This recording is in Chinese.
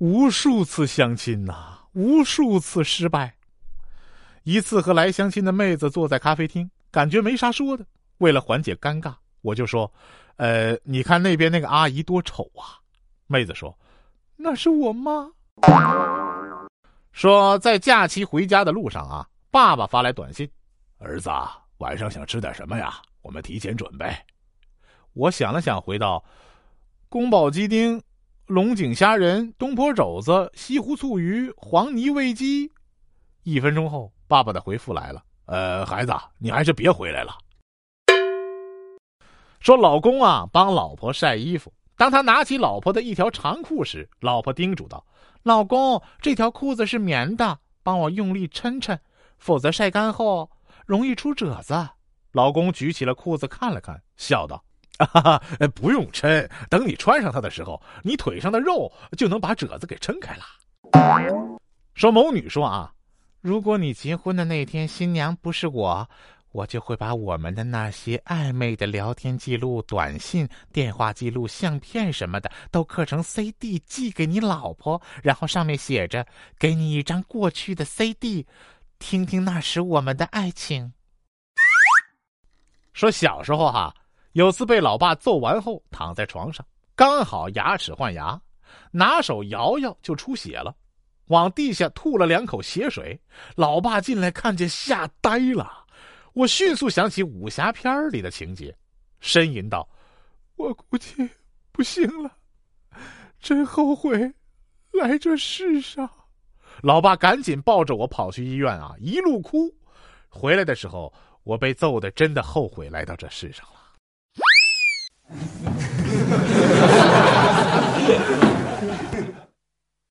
无数次相亲呐，无数次失败。一次和来相亲的妹子坐在咖啡厅，感觉没啥说的。为了缓解尴尬，我就说：“呃，你看那边那个阿姨多丑啊！”妹子说：“那是我妈。”说在假期回家的路上啊，爸爸发来短信：“儿子，晚上想吃点什么呀？我们提前准备。”我想了想，回道：“宫保鸡丁、龙井虾仁、东坡肘子、西湖醋鱼、黄泥煨鸡。”一分钟后，爸爸的回复来了：“呃，孩子，你还是别回来了。”说老公啊，帮老婆晒衣服。当他拿起老婆的一条长裤时，老婆叮嘱道：“老公，这条裤子是棉的，帮我用力抻抻，否则晒干后容易出褶子。”老公举起了裤子看了看，笑道：“哈 哈，不用抻，等你穿上它的时候，你腿上的肉就能把褶子给抻开了。”说某女说啊，如果你结婚的那天新娘不是我。我就会把我们的那些暧昧的聊天记录、短信、电话记录、相片什么的，都刻成 CD 寄给你老婆，然后上面写着：“给你一张过去的 CD，听听那时我们的爱情。”说小时候哈，有次被老爸揍完后躺在床上，刚好牙齿换牙，拿手摇摇就出血了，往地下吐了两口血水，老爸进来看见吓呆了。我迅速想起武侠片里的情节，呻吟道：“我估计不行了，真后悔来这世上。”老爸赶紧抱着我跑去医院啊，一路哭。回来的时候，我被揍的真的后悔来到这世上了。ハハハハ!